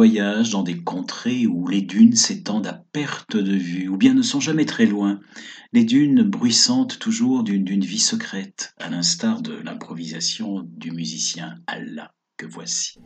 dans des contrées où les dunes s'étendent à perte de vue, ou bien ne sont jamais très loin, les dunes bruissantes toujours d'une d'une vie secrète, à l'instar de l'improvisation du musicien Allah que voici.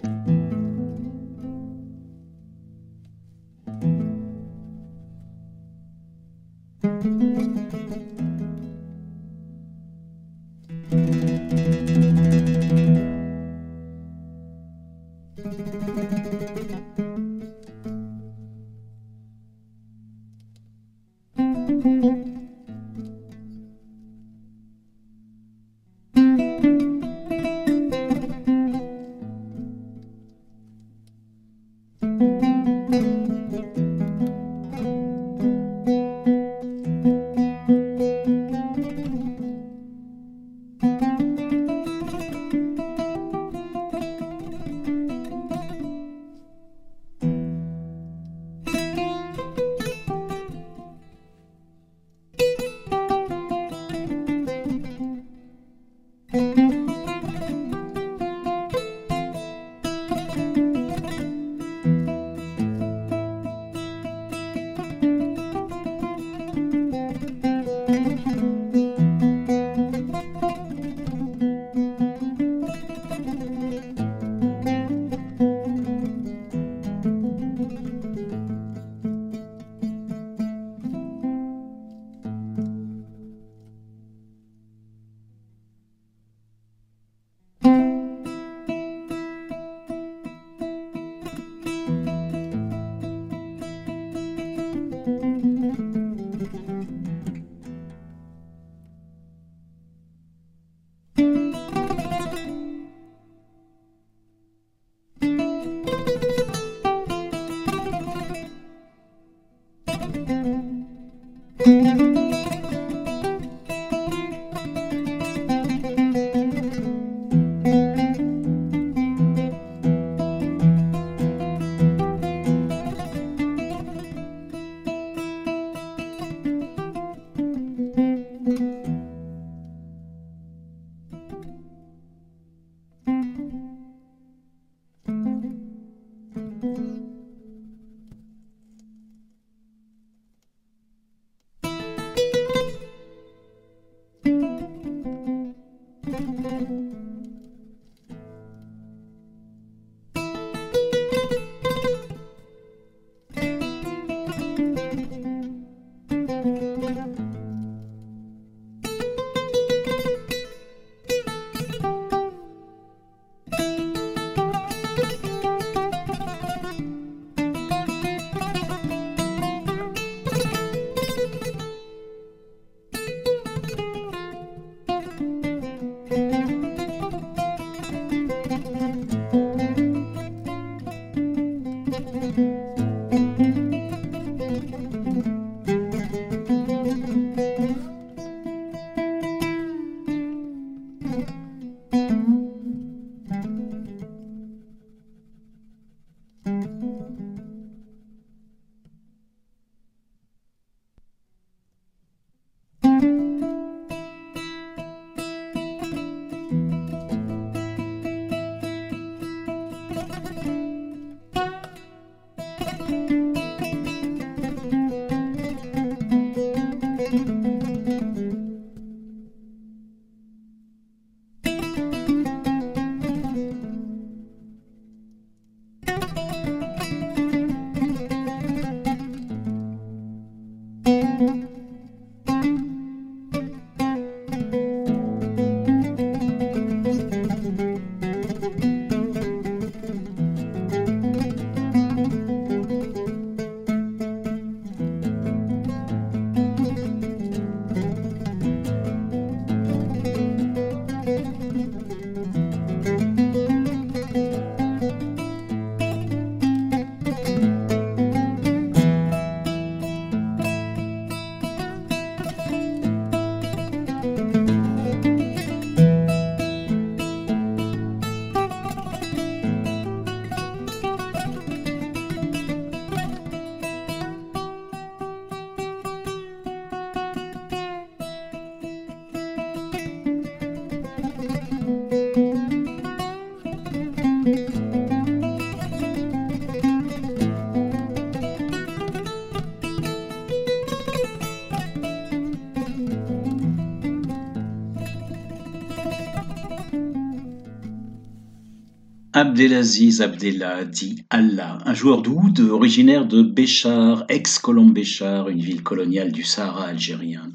Abdelaziz Abdellah dit Allah, un joueur d'oud originaire de Béchar, ex-Colombe Béchar, une ville coloniale du Sahara algérien.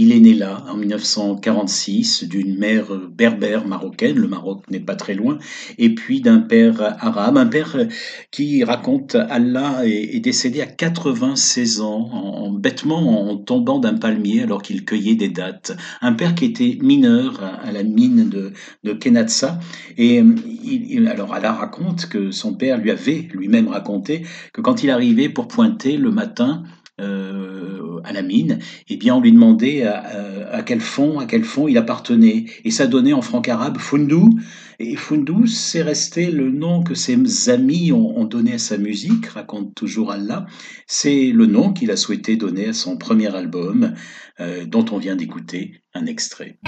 Il est né là en 1946 d'une mère berbère marocaine, le Maroc n'est pas très loin, et puis d'un père arabe, un père qui raconte Allah est, décédé à 96 ans, en, bêtement en tombant d'un palmier alors qu'il cueillait des dattes. Un père qui était mineur à, la mine de, Kenatsa, et il, alors Allah raconte que son père lui avait lui-même raconté que quand il arrivait pour pointer le matin euh, à la mine, eh bien on lui demandait à, quel fond, à quel fond il appartenait, et ça donnait en franc arabe Fundou. Et Fundou, c'est resté le nom que ses amis ont, donné à sa musique, raconte toujours Allah. C'est le nom qu'il a souhaité donner à son premier album, euh, dont on vient d'écouter un extrait.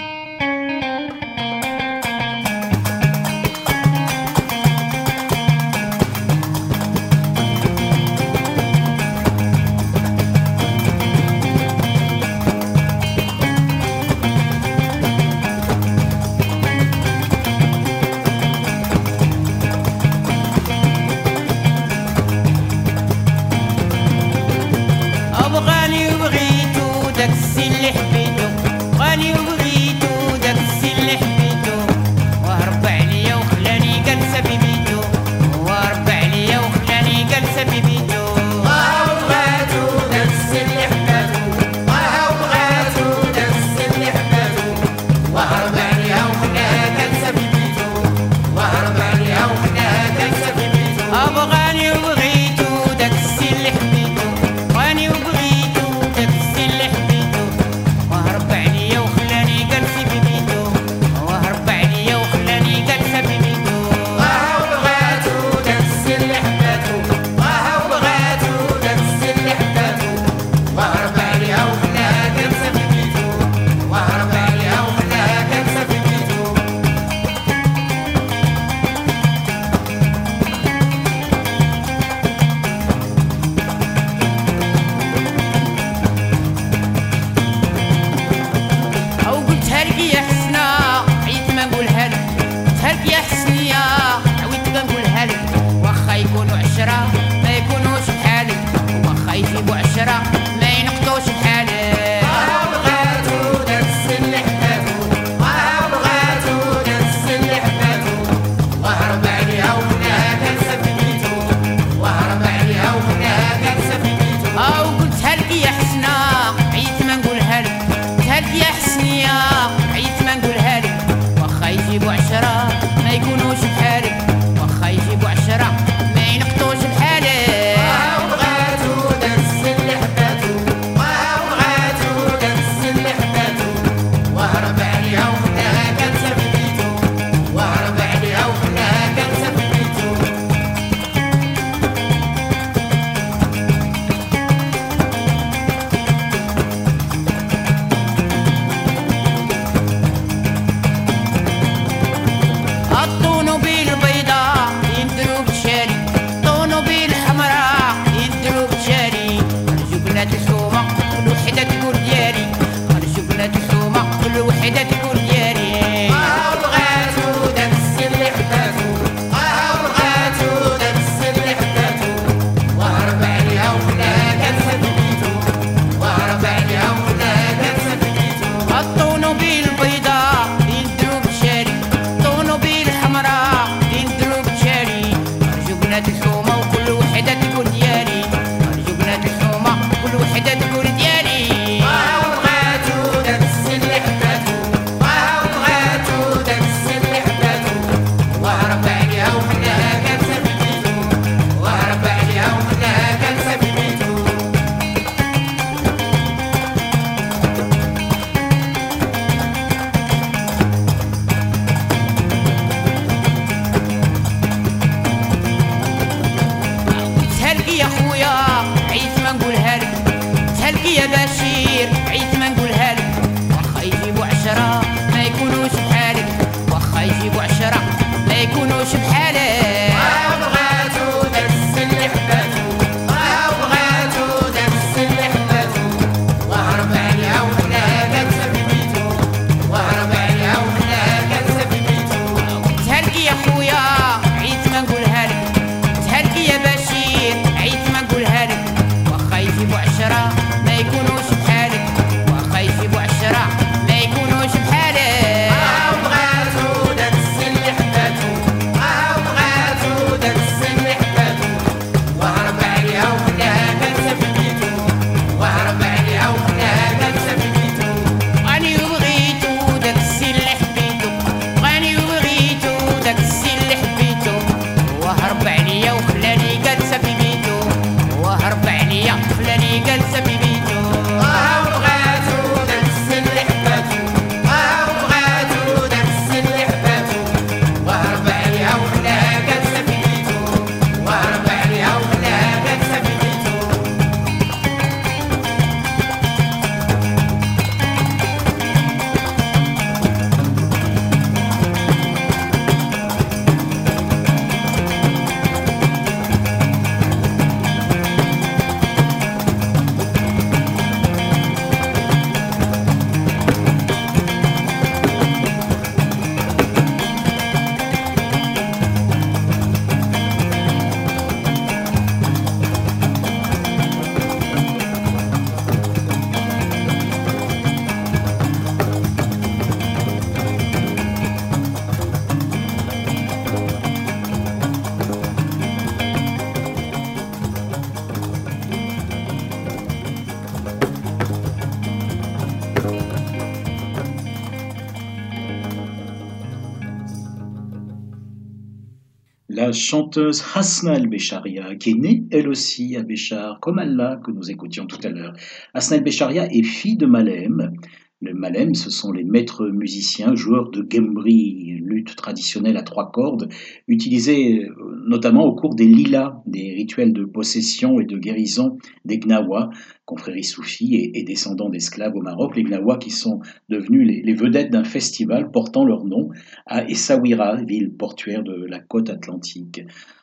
La chanteuse Hasna El-Bécharia, qui est née elle aussi à Béchar, comme Allah que nous écoutions tout à l'heure. Hasna El-Bécharia est fille de Malem. Le Malem, ce sont les maîtres musiciens, joueurs de gembri, lutte traditionnelle à trois cordes, utilisée euh, notamment au cours des lilas, des rituels de possession et de guérison des Gnawa, confréries soufis et, descendants d'esclaves au Maroc, les Gnawa qui sont devenus les, les vedettes d'un festival portant leur nom à Essaouira, ville portuaire de la côte atlantique.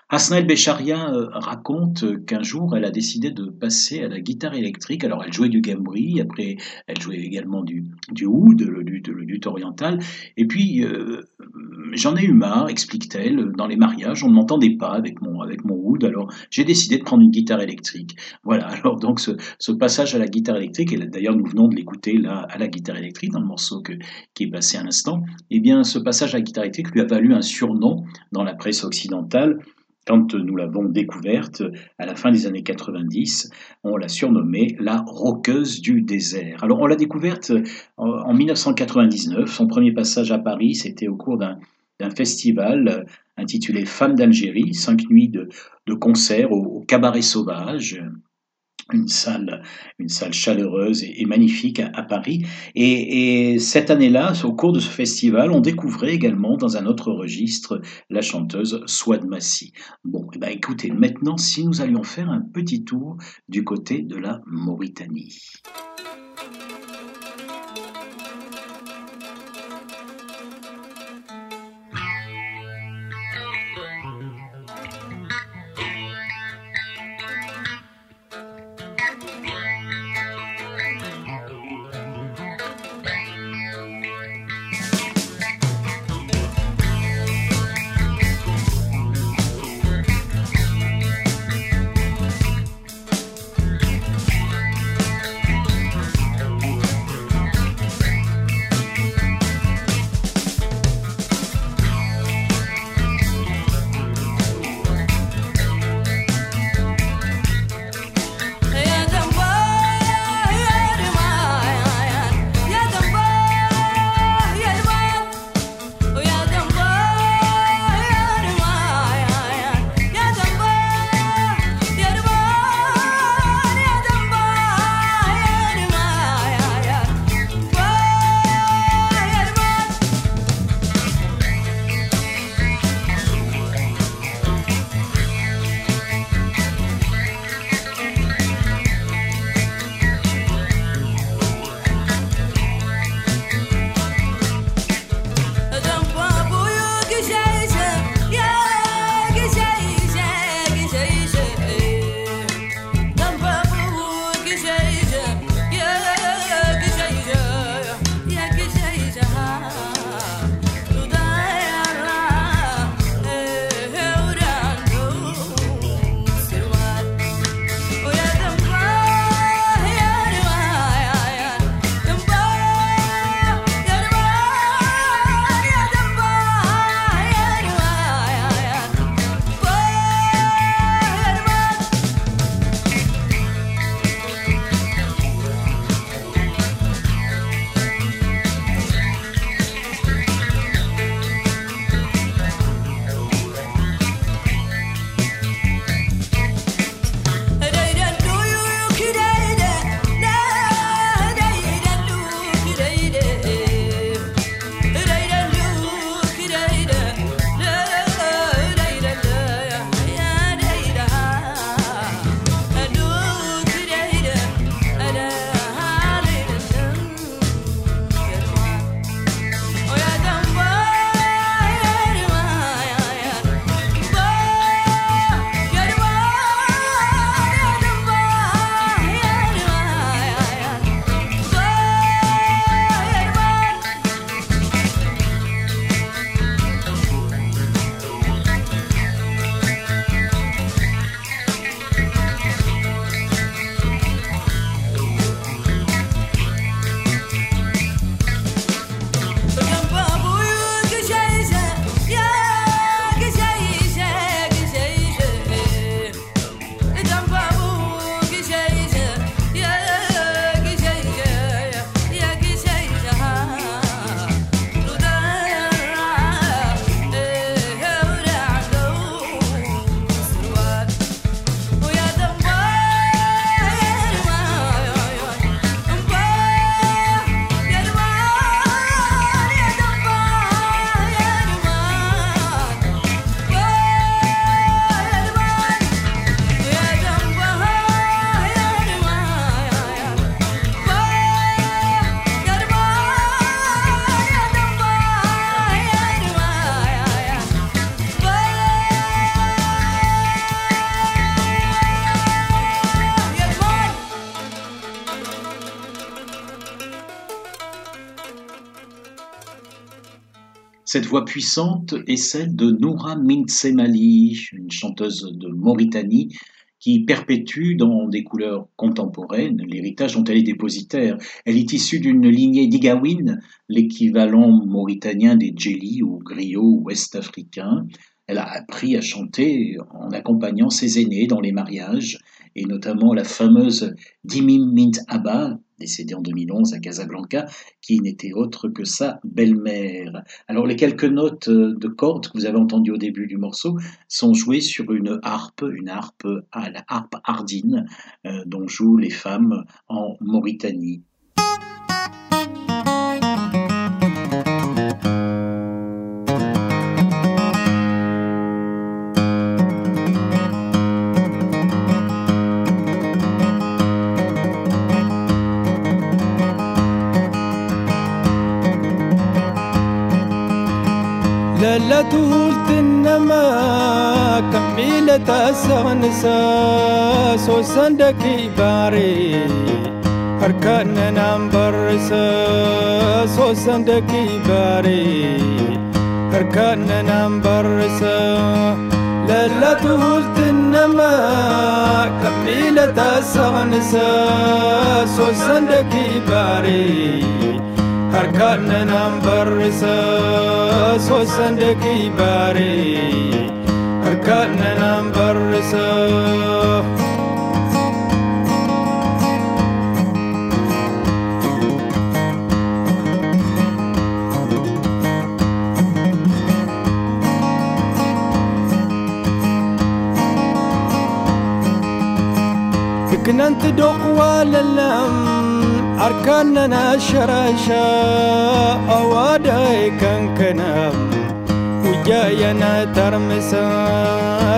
Hasna El-Bécharia euh, raconte qu'un jour, elle a décidé de passer à la guitare électrique. Alors, elle jouait du gambri, après, elle jouait également du, du oud, le luth, le oriental. Et puis, euh, j'en ai eu marre, explique-t-elle, dans les mariages, on ne m'entendait pas avec mon, avec mon oud, alors j'ai décidé de prendre une guitare électrique. Voilà, alors donc ce, ce passage à la guitare électrique, et d'ailleurs nous venons de l'écouter là à la guitare électrique, dans le morceau que, qui est passé à l'instant, eh bien ce passage à la guitare électrique lui a valu un surnom dans la presse occidentale, quand nous l'avons découverte à la fin des années 90, on l'a surnommée la roqueuse du désert. Alors on l'a découverte en 1999. Son premier passage à Paris, c'était au cours d'un festival intitulé Femmes d'Algérie, cinq nuits de, de concert au, cabaret sauvage une salle, une salle chaleureuse et, magnifique à, Paris. Et, cette année-là, au cours de ce festival, on découvrait également dans un autre registre la chanteuse Swad Massi. Bon, eh ben écoutez, maintenant, si nous allions faire un petit tour du côté de la Mauritanie. Cette voix puissante est celle de Noura Mintsemali, une chanteuse de Mauritanie qui perpétue dans des couleurs contemporaines l'héritage dont elle est dépositaire. Elle est issue d'une lignée d'Igawin, l'équivalent mauritanien des djeli ou griots ouest-africains. Elle a appris à chanter en accompagnant ses aînés dans les mariages, et notamment la fameuse Dimim Mint Abba, décédée en 2011 à Casablanca, qui n'était autre que sa belle-mère. Alors les quelques notes de cordes que vous avez entendues au début du morceau sont jouées sur une harpe, une harpe à la harpe ardine, euh, dont jouent les femmes en Mauritanie. لا تهول تنما كميلة سانسا تسانسا سوسندكي باري أركان نمبرسا سوسندكي باري أركان نمبرسا لا لا تهول تنما كميلة تسانسا سوسندكي باري harkaanna naan barrisa soosandakii baaree harkaanna naan barrisa. كننت دقوا للم أركاننا شراشا أواداي كان كنام وجاينا ترمسا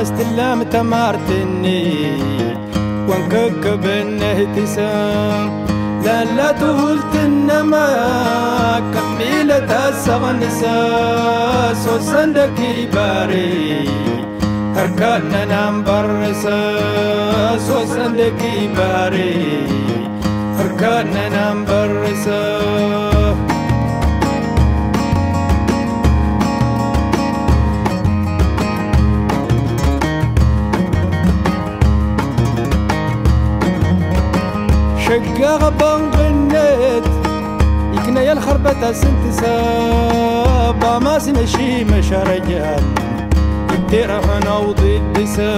استلام تمارتني وانكك بالنهتسام لا لا تقولت إنما كميلة السغنسا سوسندكي باري أركاننا مبرسا سوسندكي باري كنا ننبر سوا شقا غبان غنيت يكنا الخربة سنت سابا ما سمشي مش رجال يدير هنا وضد سا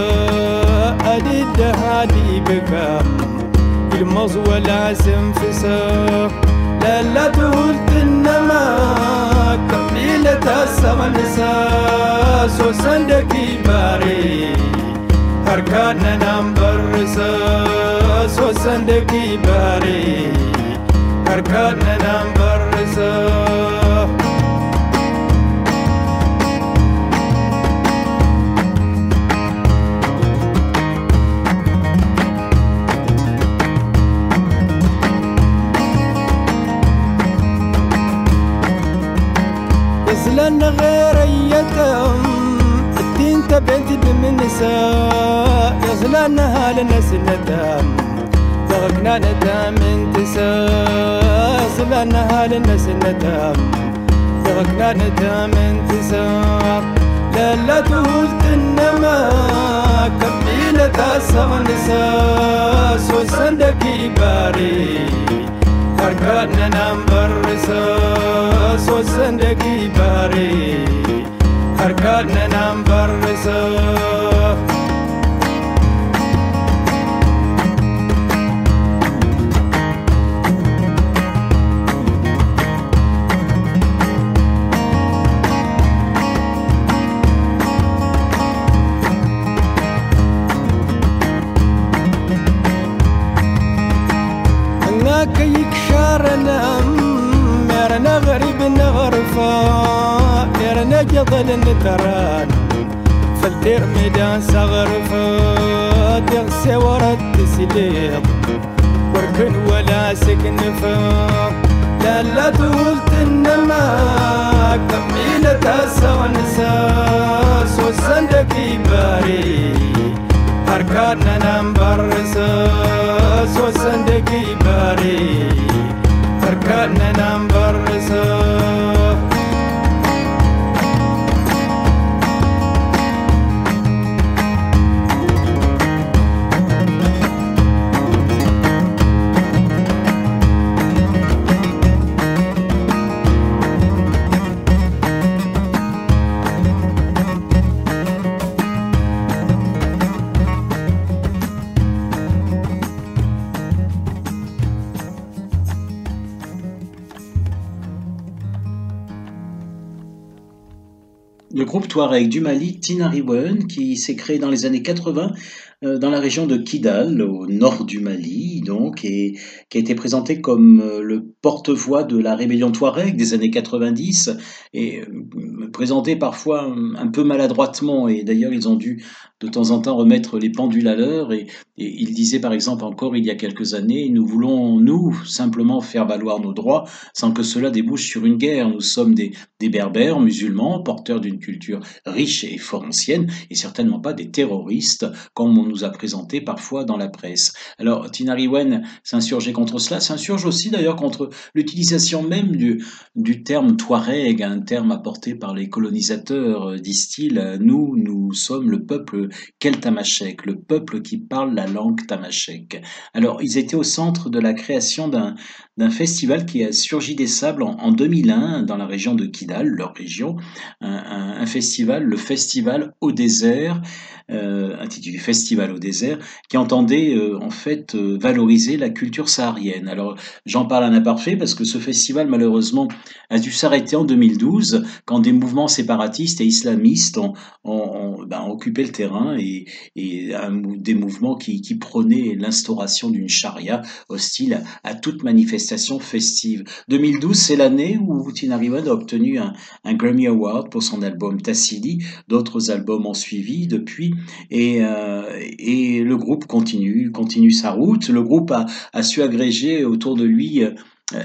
أدد هادي بكام الماز والعزم في ساق. لا لا تقول تنما قبيلة السما نسا ساس وسندكي باري هركان نام برسا ساس وسندكي باري هركان نام برسا أنا غيريتهم الدين تبعت من نساء يغلانها لناس ندم تركنا ندم انتسى يغلانها لناس ندم تركنا ندم انتسى لا لا تهوت النما كبيلة تاسع نساء. سوسن دكي باري. Karkana nambarisa sosandagi bari. Karkana nambarisa ليل نتران فلتر ميدان صغر فات يغسي ورد تسليط وركن ولا سكن فات لا لا تقول تنما كمي لتاسا ونساس والصندق يباري أركاننا نبرساس باري يباري أركاننا نبرساس Touareg du Mali, Tinariwen, qui s'est créé dans les années 80 euh, dans la région de Kidal, au nord du Mali, donc, et qui a été présenté comme euh, le porte-voix de la rébellion Touareg des années 90, et euh, présenté parfois un peu maladroitement, et d'ailleurs ils ont dû de temps en temps remettre les pendules à l'heure, et, il disait par exemple encore il y a quelques années, nous voulons, nous, simplement faire valoir nos droits sans que cela débouche sur une guerre. Nous sommes des, des berbères musulmans, porteurs d'une culture riche et fort ancienne, et certainement pas des terroristes, comme on nous a présenté parfois dans la presse. Alors Tinariwen s'insurgeait contre cela, s'insurge aussi d'ailleurs contre l'utilisation même du, du terme Touareg, un terme apporté par les colonisateurs, disent-ils. Nous, nous sommes le peuple keltamachek, le peuple qui parle la langue tamashek. Alors ils étaient au centre de la création d'un festival qui a surgi des sables en, 2001 dans la région de Kidal, leur région, un, festival, le festival au désert, intitulé Festival au désert, qui entendait euh, en fait euh, valoriser la culture saharienne. Alors j'en parle un imparfait parce que ce festival malheureusement a dû s'arrêter en 2012 quand des mouvements séparatistes et islamistes ont, ben, occupé le terrain et, des mouvements qui, prônaient l'instauration d'une charia hostile à toute manifestation festive. 2012, c'est l'année où Tina Riwan a obtenu un, Grammy Award pour son album Tassili. D'autres albums ont suivi depuis et, euh, et le groupe continue, continue sa route. Le groupe a, a su agréger autour de lui euh,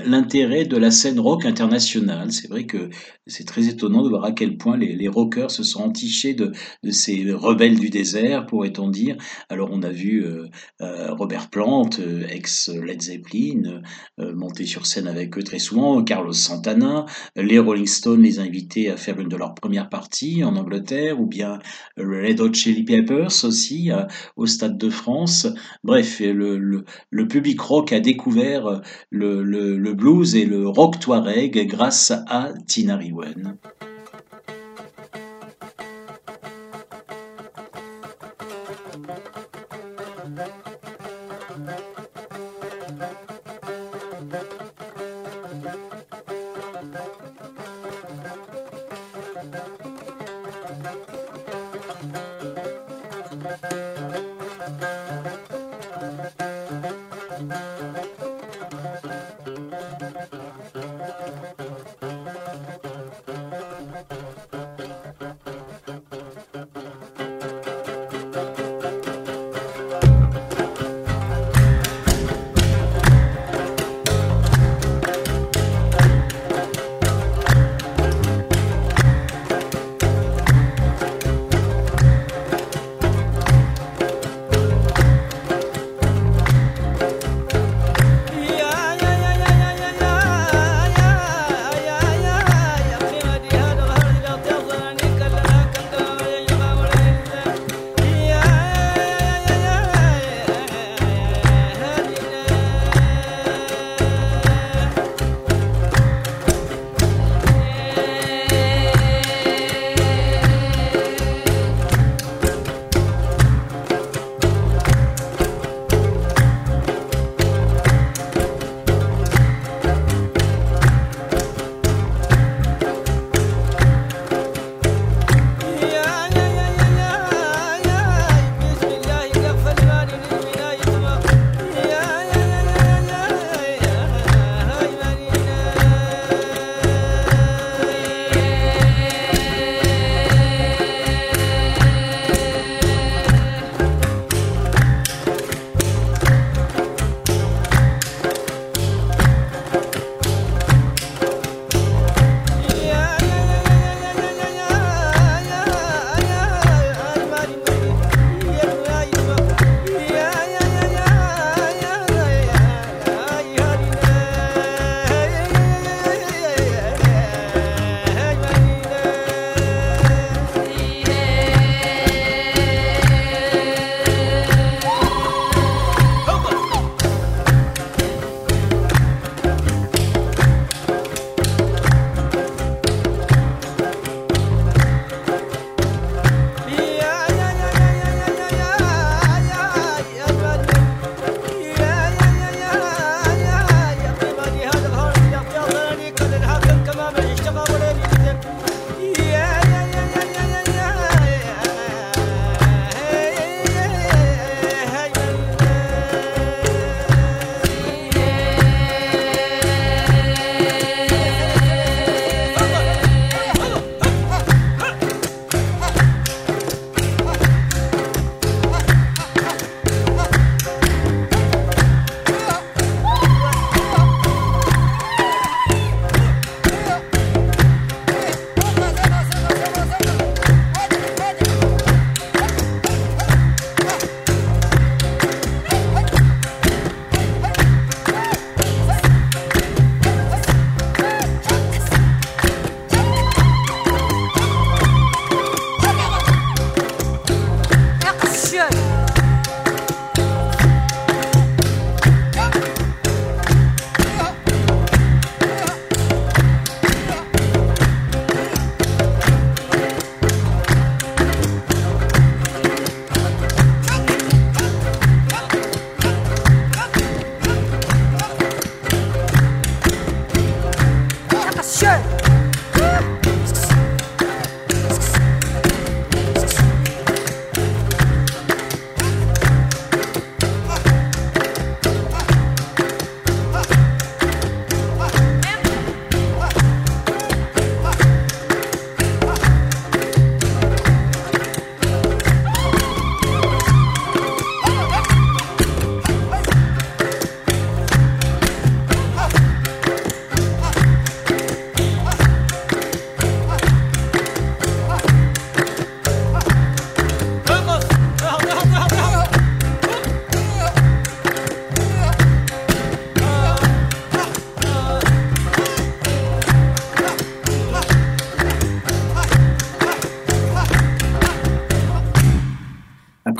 l'intérêt de la scène rock internationale. C'est vrai que c'est très étonnant de voir à quel point les, rockers se sont entichés de, ces rebelles du désert, pourrait-on dire. Alors on a vu euh, euh, Robert Plant, euh, ex Led Zeppelin, monter sur scène avec eux très souvent, Carlos Santana, les Rolling Stones les inviter à faire une de leurs premières parties en Angleterre, ou bien Red Hot Chili Peppers aussi au Stade de France. Bref, le, public rock a découvert le, le, blues et le rock touareg grâce à Tina when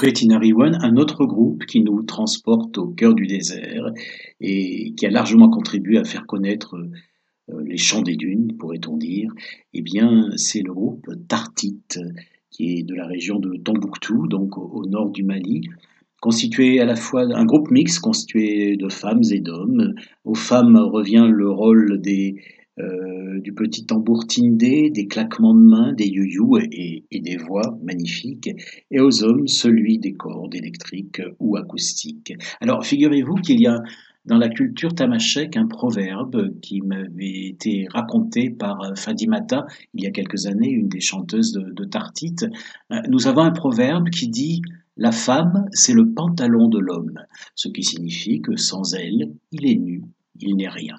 Un autre groupe qui nous transporte au cœur du désert et qui a largement contribué à faire connaître euh, les chants des dunes, pourrait-on dire, eh bien, c'est le groupe Tartit, qui est de la région de Tombouctou, donc au, nord du Mali, constitué à la fois un groupe mixte constitué de femmes et d'hommes. Aux femmes revient le rôle des, euh, du petit tambour tindé, des claquements de mains, des youyou et, et, des voix magnifiques, et aux hommes celui des cordes électriques ou acoustiques. Alors figurez-vous qu'il y a dans la culture tamashek un proverbe qui m'avait été raconté par Fadimata il y a quelques années, une des chanteuses de, Tartite. Euh, nous avons un proverbe qui dit la femme, c'est le pantalon de l'homme, ce qui signifie que sans elle, il est nu, il n'est rien.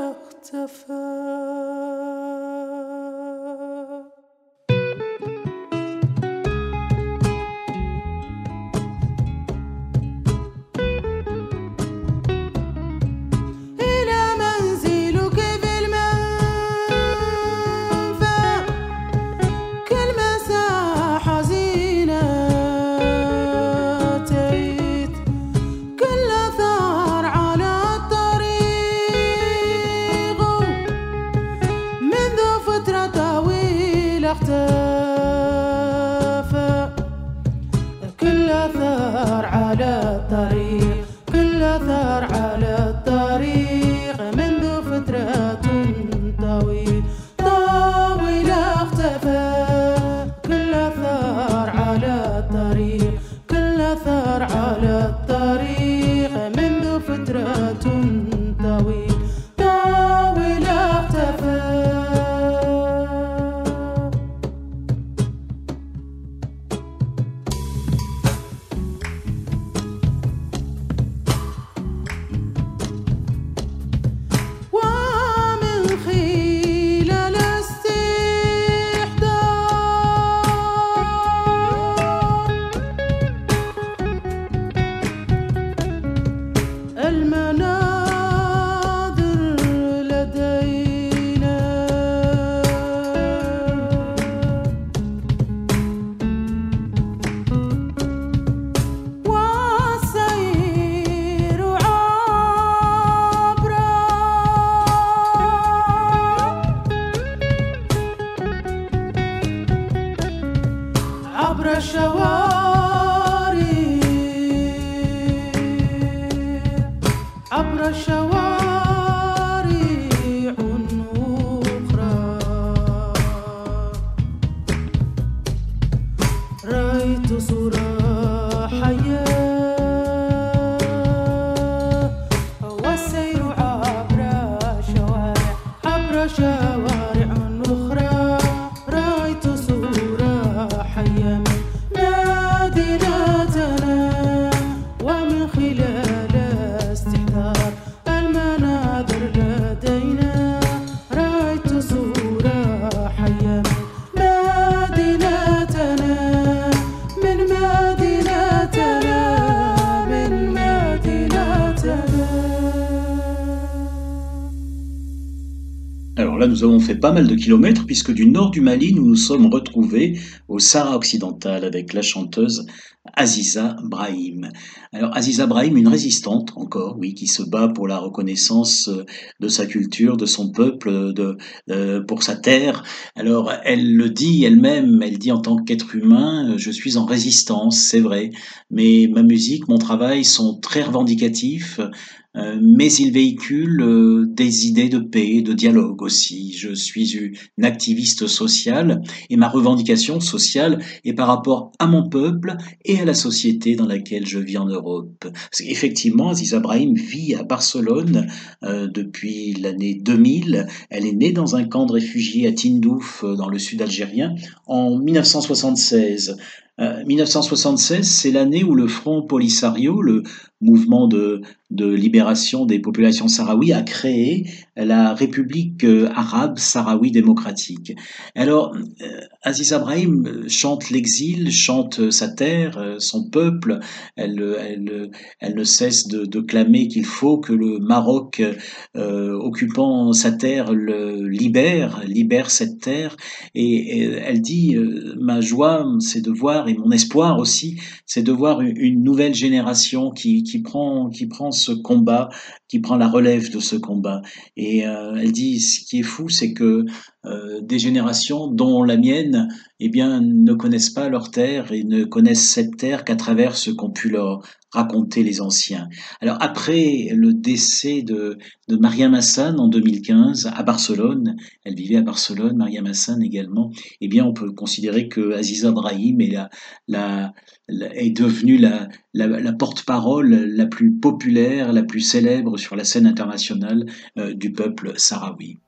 اختفى. عبر الشوارع عبر الشوارع pas mal de kilomètres puisque du nord du Mali, nous nous sommes retrouvés au Sahara occidental avec la chanteuse Aziza Brahim. Alors Aziza Brahim, une résistante encore, oui, qui se bat pour la reconnaissance euh, de sa culture, de son peuple, de, euh, pour sa terre. Alors elle le dit elle-même, elle dit en tant qu'être humain, euh, je suis en résistance, c'est vrai, mais ma musique, mon travail sont très revendicatifs. Euh, mais il véhicule euh, des idées de paix, de dialogue aussi. Je suis une activiste sociale et ma revendication sociale est par rapport à mon peuple et à la société dans laquelle je vis en Europe. Effectivement, Aziz Brahim vit à Barcelone euh, depuis l'année 2000. Elle est née dans un camp de réfugiés à Tindouf, dans le sud algérien, en 1976. 1976, c'est l'année où le Front Polisario, le mouvement de, libération des populations sahraouies, a créé la République euh, arabe sahraoui démocratique. Alors, euh, Aziz Abrahim chante l'exil, chante sa terre, son peuple. Elle, ne cesse de, clamer qu'il faut que le Maroc, euh, occupant sa terre, le libère, libère cette terre. Et, elle dit, ma joie, c'est de voir, et mon espoir aussi, c'est de voir une, nouvelle génération qui, qui, prend, qui prend ce combat, qui prend la relève de ce combat. Et euh, elle dit, ce qui est fou, c'est que euh, des générations, dont la mienne, eh bien, ne connaissent pas leur terre et ne connaissent cette terre qu'à travers ce qu'ont pu leur raconter les anciens. Alors après le décès de, de Mariam Hassan en 2015 à Barcelone, elle vivait à Barcelone, Mariam Hassan également, eh bien on peut considérer que Aziza Brahim est, la, la, est devenue la, la, porte-parole la plus populaire, la plus célèbre sur la scène internationale euh, du peuple sahraoui.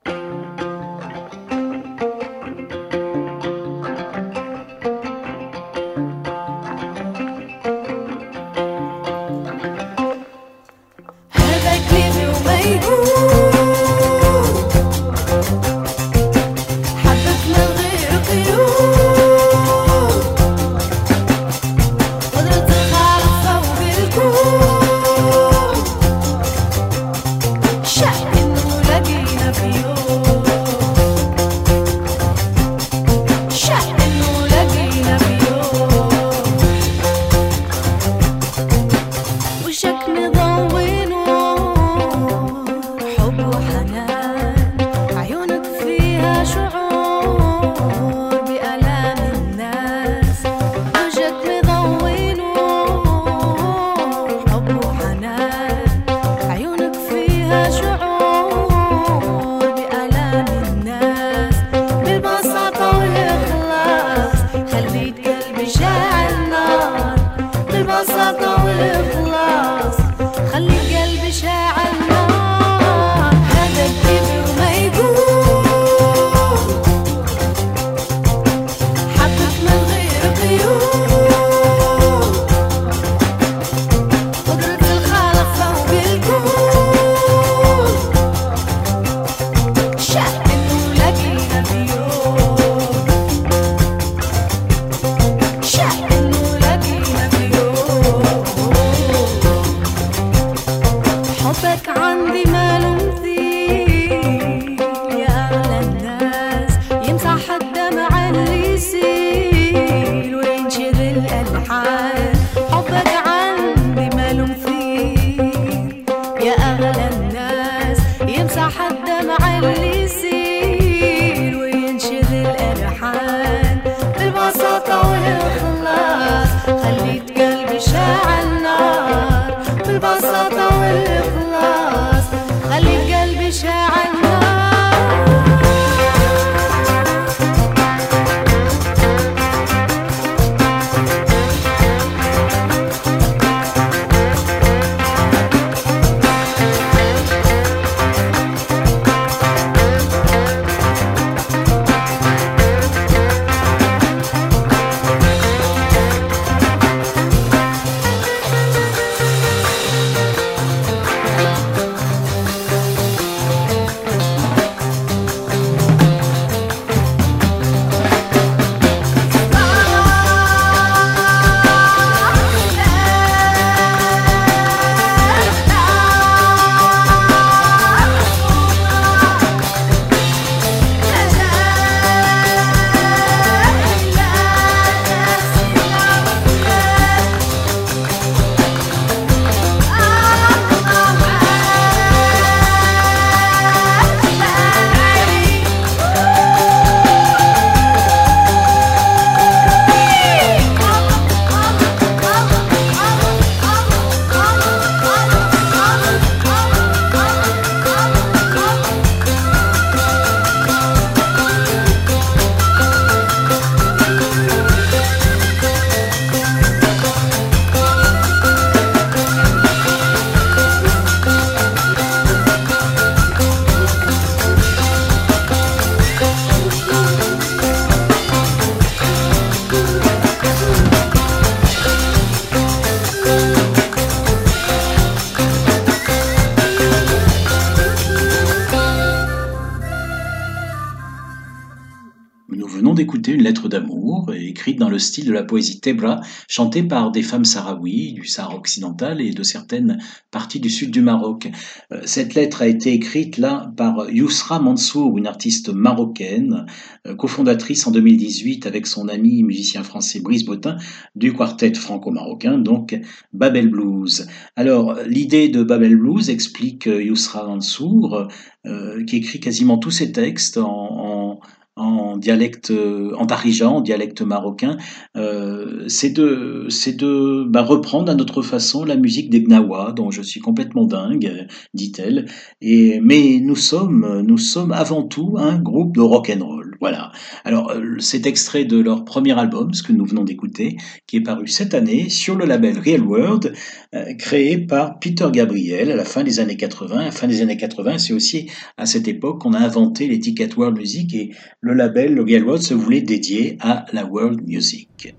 Le style de la poésie Tebra, chantée par des femmes sahraouis du Sahara occidental et de certaines parties du sud du Maroc. Euh, cette lettre a été écrite là par Yousra Mansour, une artiste marocaine, euh, cofondatrice en 2018 avec son ami musicien français Brice Botin du quartet franco-marocain, donc Babel Blues. Alors, l'idée de Babel Blues explique Yousra Mansour, qui écrit quasiment tous ses textes en dialecte, euh, en en dialecte marocain, euh, c'est de, c'est de bah, reprendre à notre façon la musique des Gnawa, dont je suis complètement dingue, dit-elle. Et mais nous sommes, nous sommes avant tout un groupe de rock and roll. Voilà. Alors, euh, c'est extrait de leur premier album, ce que nous venons d'écouter, qui est paru cette année sur le label Real World, euh, créé par Peter Gabriel à la fin des années 80. À la fin des années 80, c'est aussi à cette époque qu'on a inventé l'étiquette World Music et le label Real World se voulait dédié à la World Music.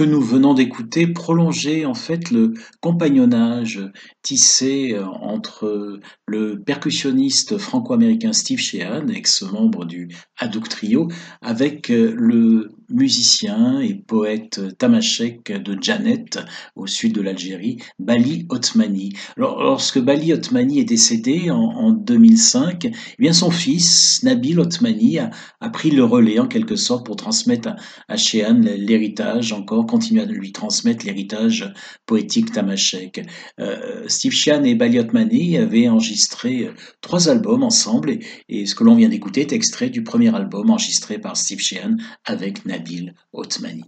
Que nous venons d'écouter prolongeait en fait le compagnonnage tissé euh, entre le percussionniste franco-américain Steve Sheehan, ex-membre du Hadouk Trio, avec euh, le musicien et poète tamashek de Janet, au sud de l'Algérie, Bali Otmani. lorsque Bali Otmani est décédé en, 2005, eh bien son fils, Nabil Otmani, a, pris le relais en quelque sorte pour transmettre à, à l'héritage, encore continuer à lui transmettre l'héritage poétique tamashek. Euh, Steve Sheehan et Bali Otmani avaient enregistré euh, trois albums ensemble et, ce que l'on vient d'écouter est extrait du premier album enregistré par Steve Sheehan avec Nabil. نبيل عثماني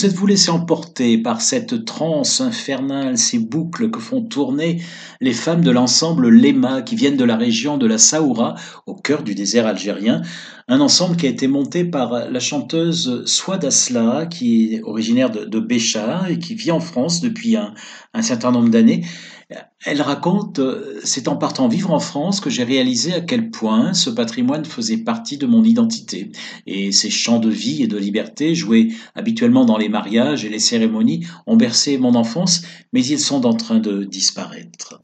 vous êtes-vous laissé emporter par cette transe infernale, ces boucles que font tourner les femmes de l'ensemble Lema qui viennent de la région de la Saoura, au cœur du désert algérien, un ensemble qui a été monté par la chanteuse Swad Asla, qui est originaire de, de Béchar et qui vit en France depuis un, un certain nombre d'années. Elle raconte, euh, c'est en partant vivre en France que j'ai réalisé à quel point ce patrimoine faisait partie de mon identité. Et ces chants de vie et de liberté, joués habituellement dans les mariages et les cérémonies, ont bercé mon enfance, mais ils sont en train de disparaître.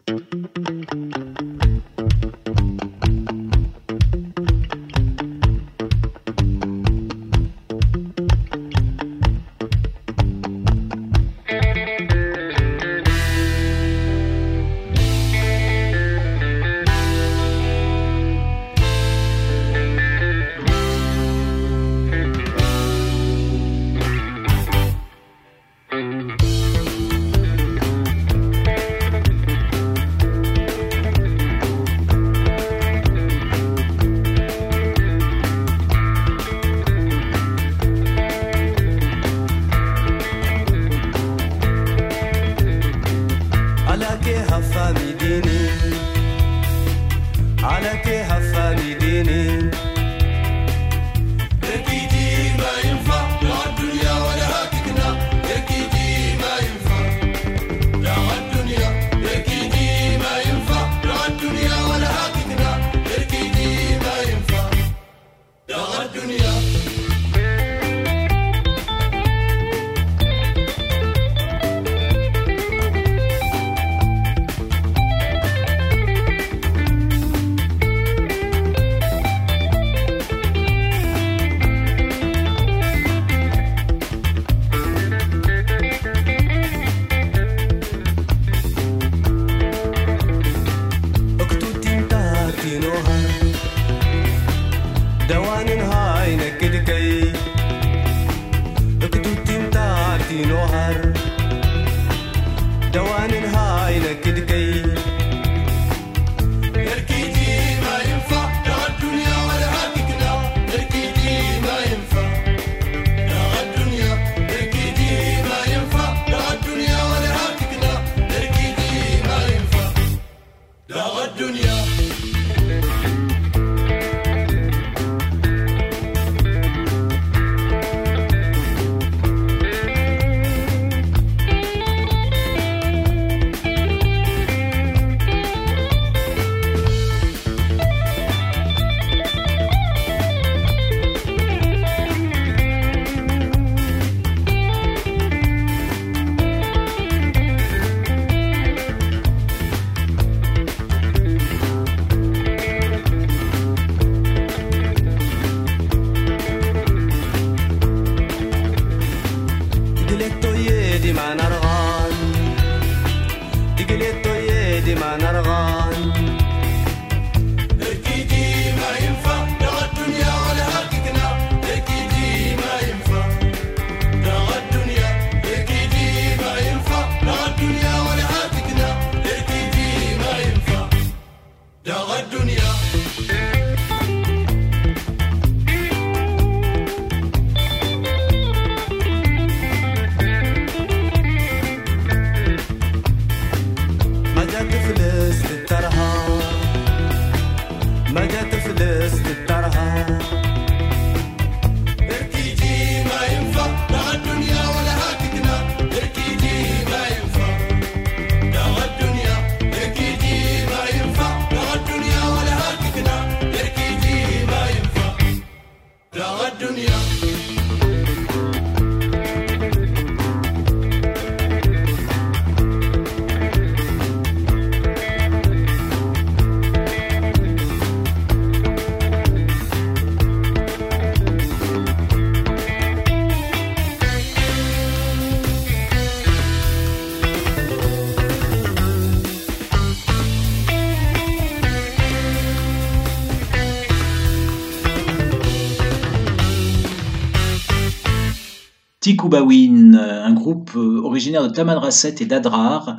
Un groupe euh, originaire de Tamanrasset et d'Adrar,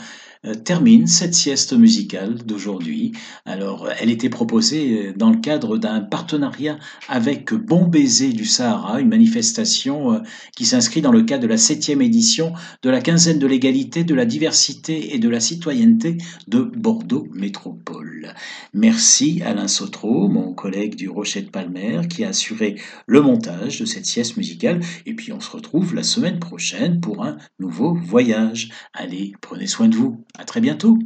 termine cette sieste musicale d'aujourd'hui. Alors, elle était proposée dans le cadre d'un partenariat avec Bon Baiser du Sahara, une manifestation qui s'inscrit dans le cadre de la septième édition de la quinzaine de l'égalité, de la diversité et de la citoyenneté de Bordeaux Métropole. Merci Alain Sautreau, mon collègue du Rocher de Palmer, qui a assuré le montage de cette sieste musicale. Et puis on se retrouve la semaine prochaine pour un nouveau voyage. Allez, prenez soin de vous. À très bientôt.